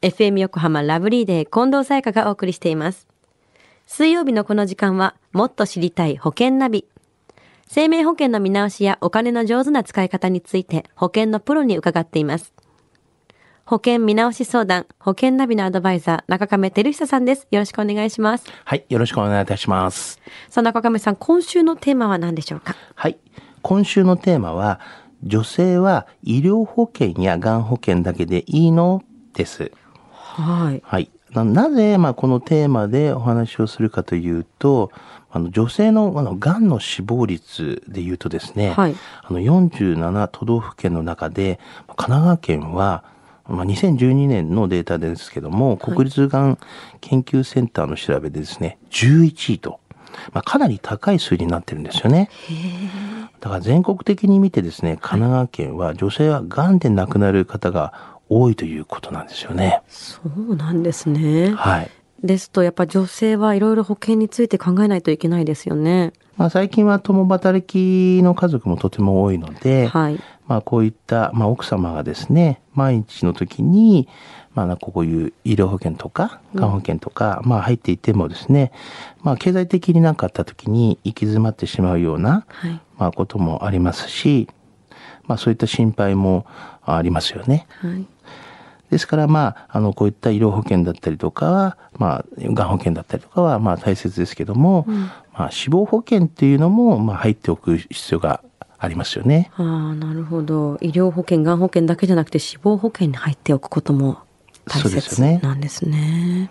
FM 横浜ラブリーデー近藤沙耶香がお送りしています。水曜日のこの時間は、もっと知りたい保険ナビ。生命保険の見直しやお金の上手な使い方について保険のプロに伺っています。保険見直し相談、保険ナビのアドバイザー、中亀照久さんです。よろしくお願いします。はい、よろしくお願いいたします。さあ、中亀さん、今週のテーマは何でしょうか？はい、今週のテーマは、女性は医療保険やがん保険だけでいいの？です。はい。はい。ななぜ、まあ、このテーマでお話をするかというと、あの、女性の、あの、癌の死亡率で言うとですね、はいあの、47都道府県の中で、神奈川県は、まあ、2012年のデータですけども、国立がん研究センターの調べでですね、11位と、まあ、かなり高い数字になってるんですよね。だから全国的に見てですね、神奈川県は女性は癌で亡くなる方が多いということなんですよね。そうなんですね。はい。ですと、やっぱ女性はいろいろ保険について考えないといけないですよね。まあ、最近は共働きの家族もとても多いので、はい。まあ、こういった、まあ、奥様がですね、毎日の時に、まあ、こういう医療保険とか、がん保険とか、まあ、入っていてもですね、まあ、経済的になんかあった時に行き詰まってしまうような、はい。まあ、こともありますし、まあ、そういった心配もありますよね。はい。ですから、まあ、あの、こういった医療保険だったりとかは、まあ、がん保険だったりとかは、まあ、大切ですけども、まあ、死亡保険っていうのも、まあ、入っておく必要がありますよね。ああ、なるほど。医療保険、がん保険だけじゃなくて死亡保険に入っておくことも大切なんですね。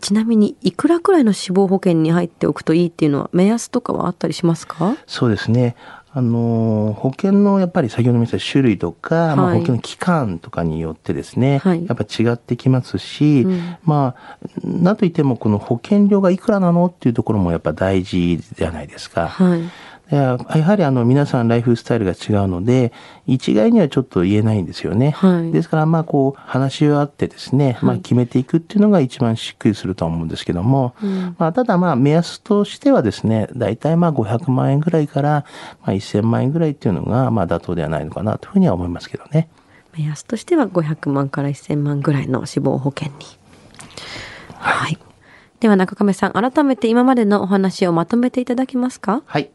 ちなみに、いくらくらいの死亡保険に入っておくといいっていうのは目安とかはあったりしますか？そうですね。あの、保険のやっぱり先ほども言った種類とか、まあ、はい保険の期間とかによってですね、はいやっぱ違ってきますし、うんまあ、なんといってもこの保険料がいくらなのっていうところもやっぱ大事じゃないですか。はい。いややはりあの皆さんライフスタイルが違うので、一概にはちょっと言えないんですよね。はいですからまあこう話し合ってですね、まあ決めていくっていうのが一番しっくりするとは思うんですけども、まあただまあ目安としてはですね、大体まあ500万円ぐらいからまあ1000万円ぐらいっていうのがまあ妥当ではないのかなというふうには思いますけどね。目安としては500万から1000万ぐらいの死亡保険に。はい。では中亀さん、改めて今までのお話をまとめていただけますか？はい。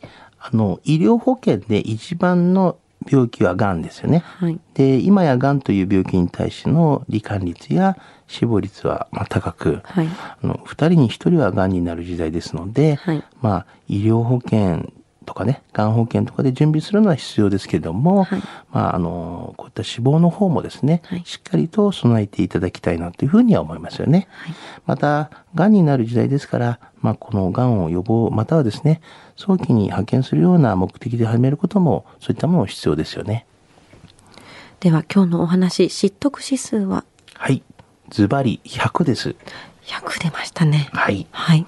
あの、医療保険で一番の病気は癌ですよね。はい。で、今や癌という病気に対しての罹患率や死亡率はまあ高く、はい。あの、二人に一人は癌になる時代ですので、はいまあ、医療保険とかね、癌保険とかで準備するのは必要ですけれども、はいまあ、あの、こういった死亡の方もですね、はいしっかりと備えていただきたいなというふうには思いますよね。また、癌になる時代ですから、まあ、この癌を予防、またはですね、早期に発見するような目的で始めることも、そういったものも必要ですよね。では今日のお話、知得指数は？はい。ズバリ100です。100出ましたね。はい。はい。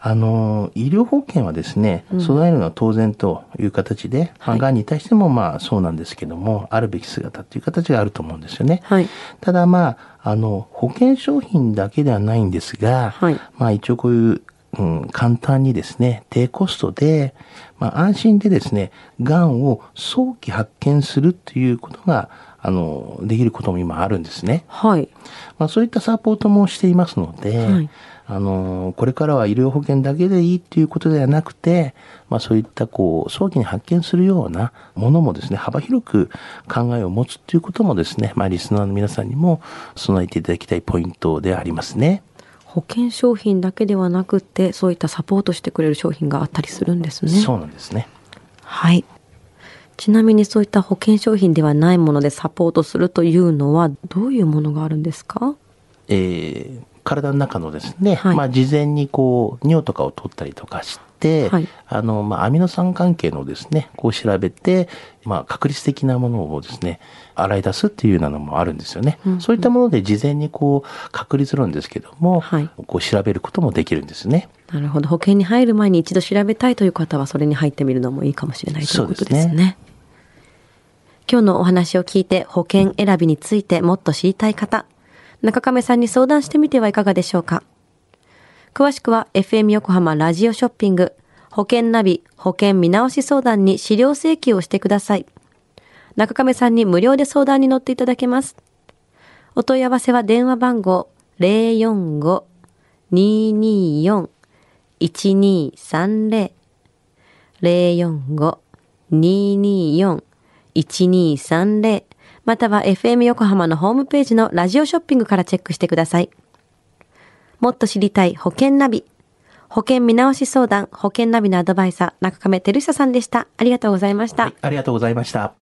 あの、医療保険はですね、備えるのは当然という形で、まあ、癌に対してもまあそうなんですけども、あるべき姿っていう形があると思うんですよね。はい。ただまあ、あの、保険商品だけではないんですが、はいまあ一応こういう、うん、簡単にですね、低コストで、まあ安心でですね、癌を早期発見するっていうことが、あの、できることも今あるんですね。はい。まあ、そういったサポートもしていますので、はいあの、これからは医療保険だけでいいっていうことではなくて、まあ、そういったこう、早期に発見するようなものもですね、幅広く考えを持つっていうこともですね、まあ、リスナーの皆さんにも備えていただきたいポイントでありますね。保険商品だけではなくて、そういったサポートしてくれる商品があったりするんですね。そうなんですね。はい。ちなみにそういった保険商品ではないものでサポートするというのはどういうものがあるんですか？えー体の中のですね、はいまあ事前にこう尿とかを取ったりとかして、はいあのまあアミノ酸関係のですねこう調べてまあ確率的なものをですね洗い出すっていうようなのもあるんですよね。うんうんそういったもので事前にこう確率論ですけども、はいこう調べることもできるんですね。なるほど。保険に入る前に一度調べたいという方はそれに入ってみるのもいいかもしれないということですね。今日のお話を聞いて保険選びについてもっと知りたい方、中亀さんに相談してみてはいかがでしょうか。詳しくは FM 横浜ラジオショッピング保険ナビ保険見直し相談に資料請求をしてください。中亀さんに無料で相談に乗っていただけます。お問い合わせは電話番号045-224-1230045-224 1230または FM 横浜のホームページのラジオショッピングからチェックしてください。もっと知りたい保険ナビ。保険見直し相談、保険ナビのアドバイザー、中亀照久さんでした。ありがとうございました。はい、ありがとうございました。